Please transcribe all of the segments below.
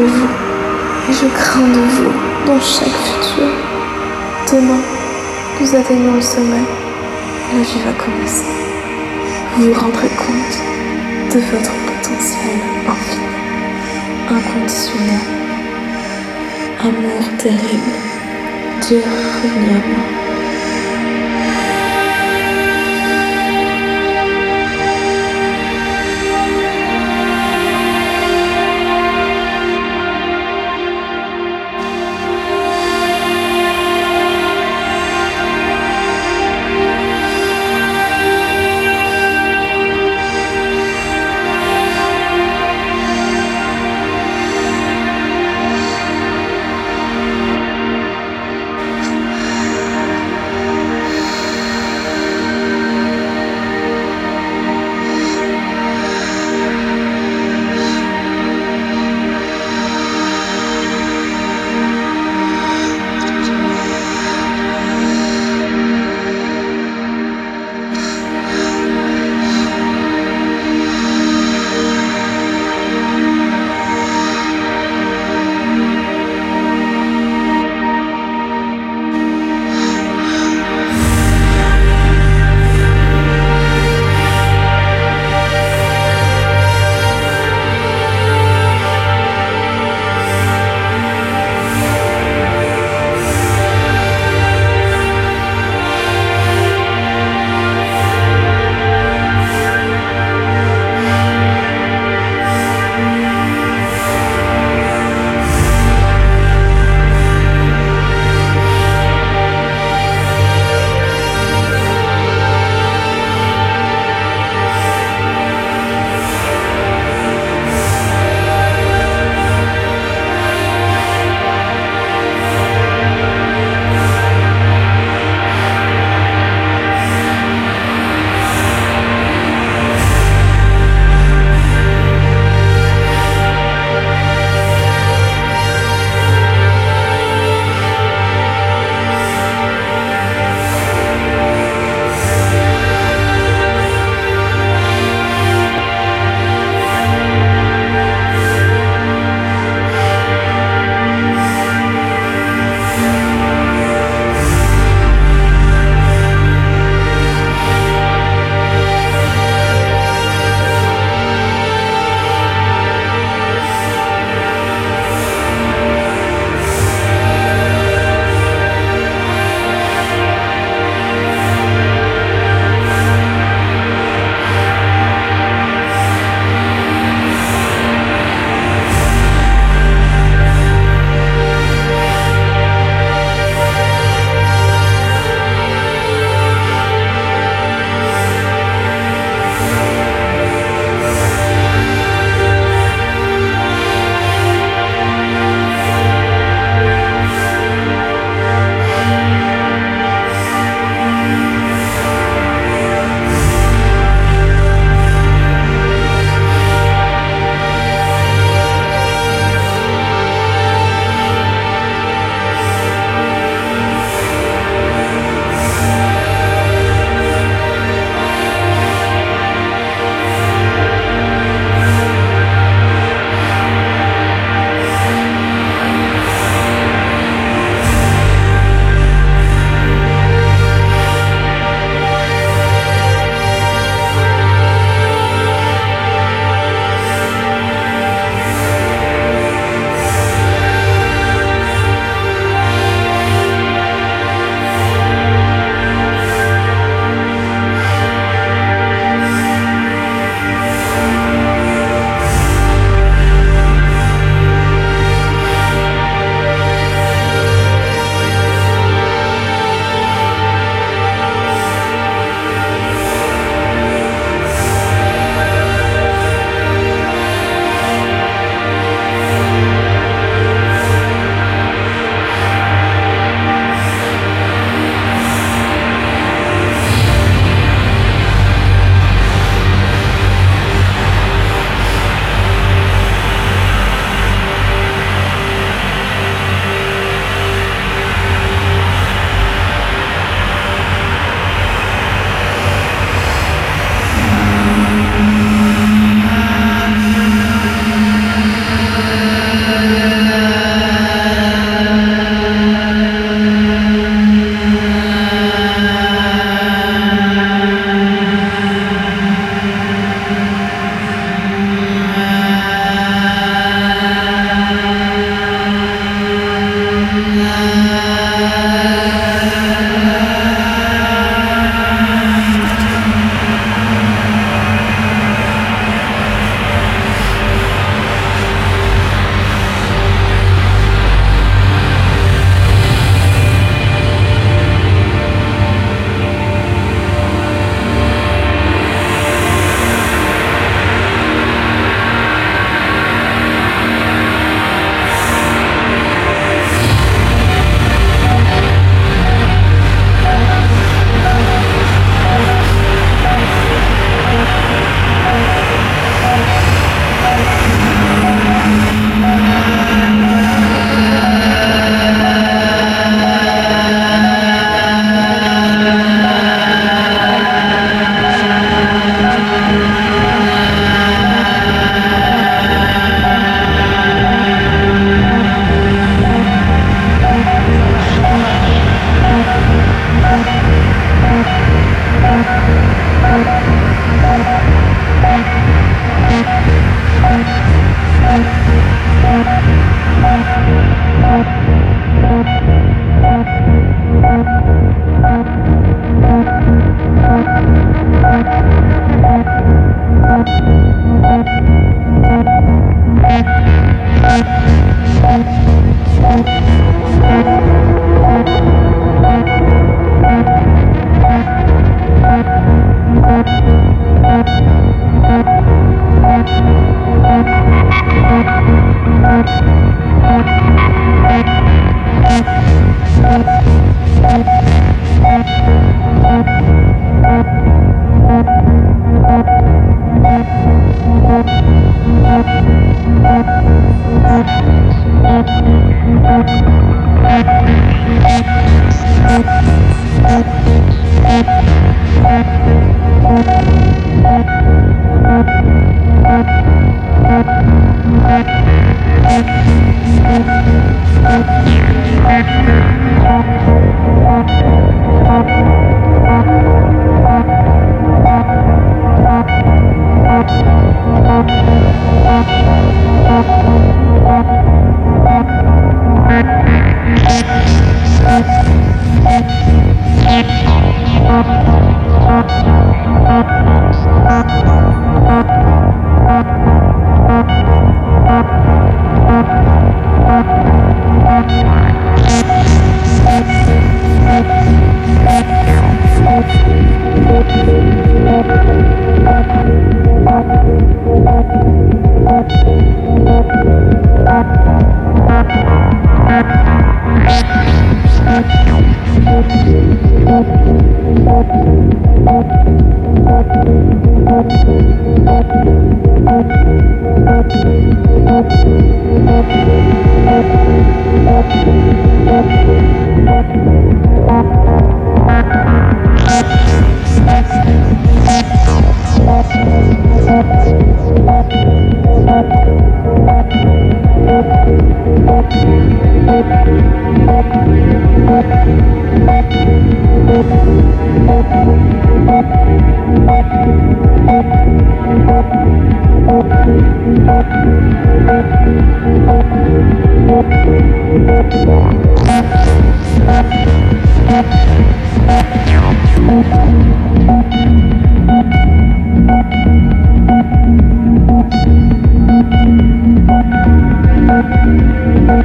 vous. Et je crains de vous dans chaque futur. Demain, nous atteignons le sommet. La vie va commencer. Vous vous rendrez compte de votre potentiel infini, inconditionnel. Amour terrible, Dieu revenu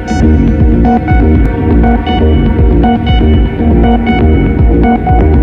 Thank you.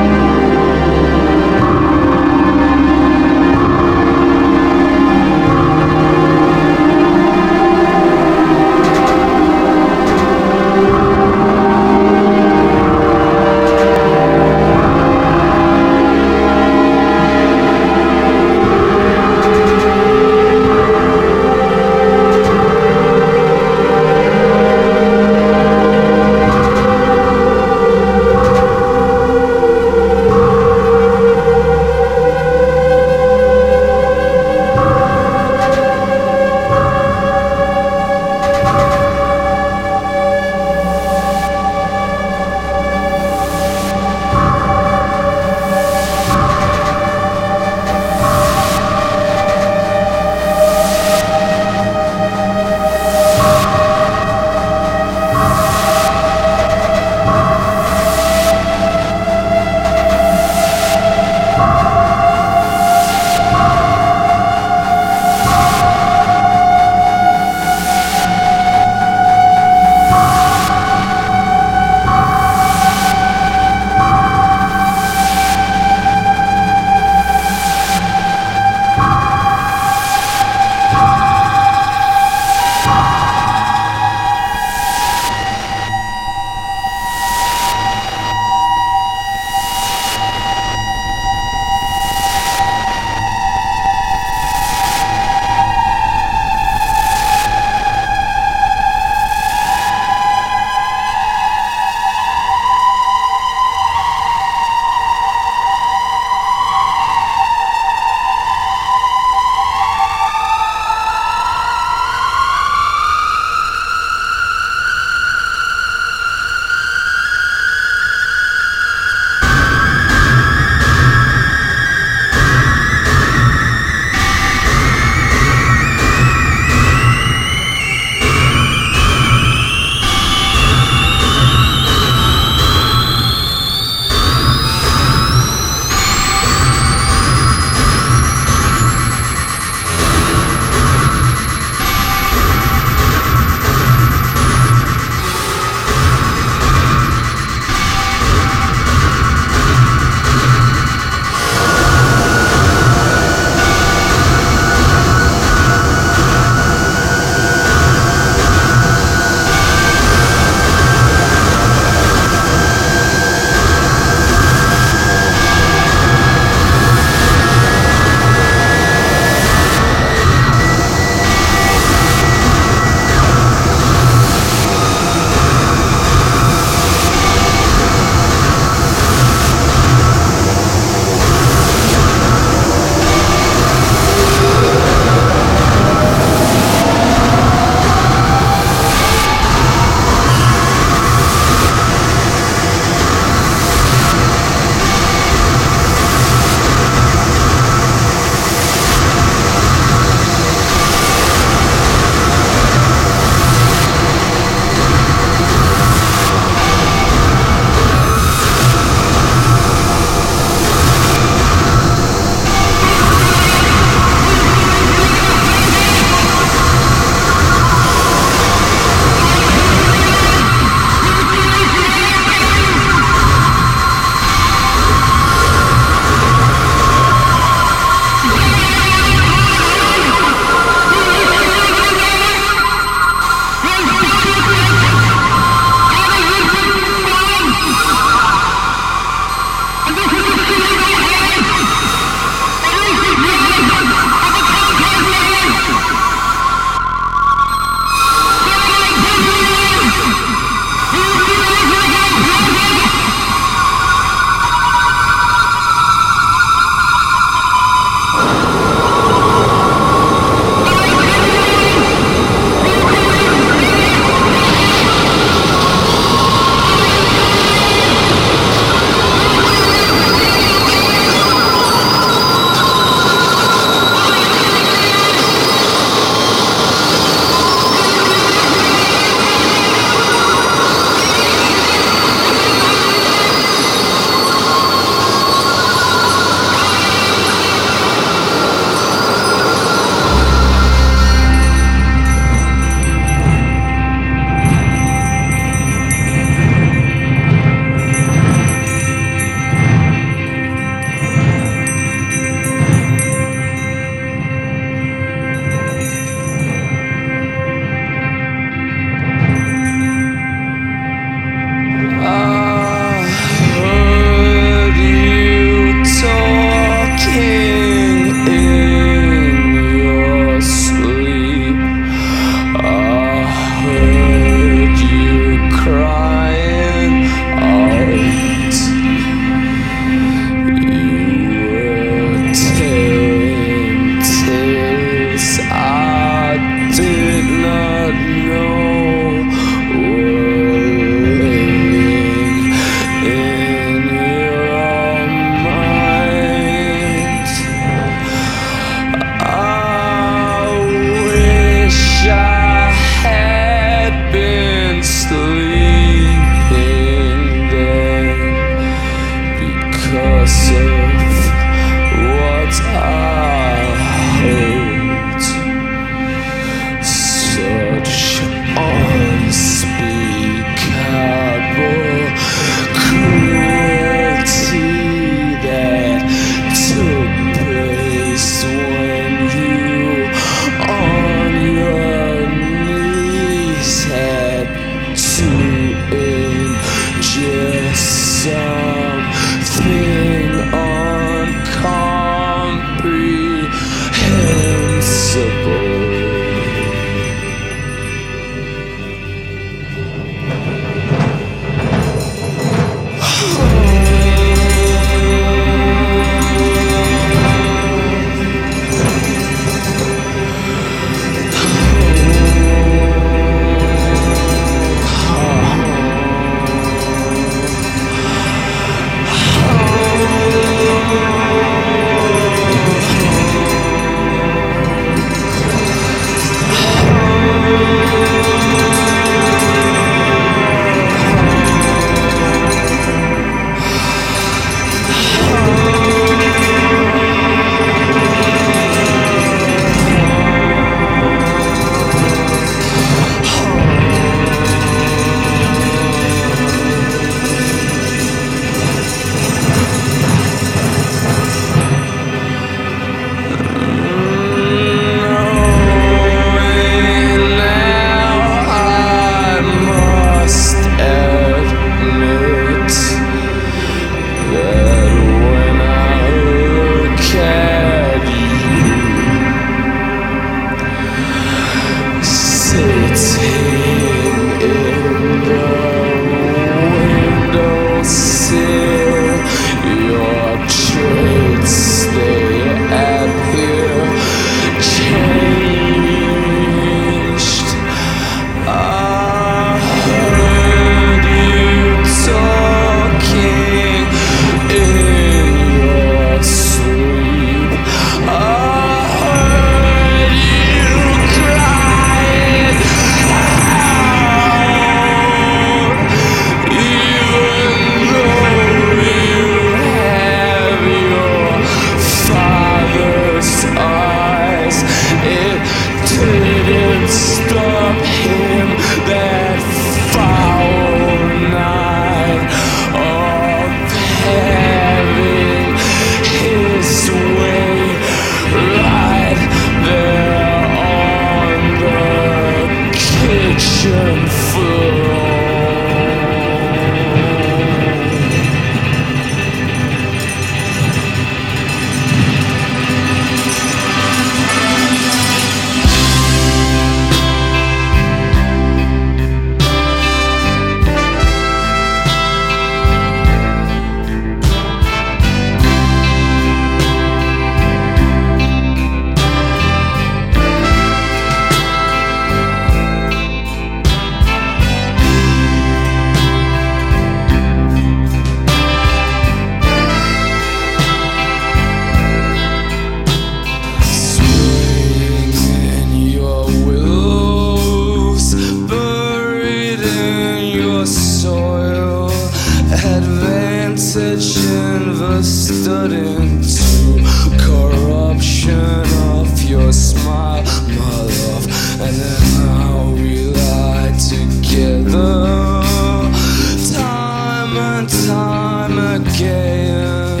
Armageddon,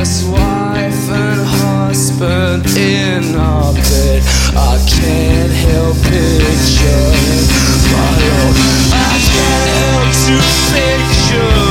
as wife and husband in orbit. I can't help picture my. I can't help to picture.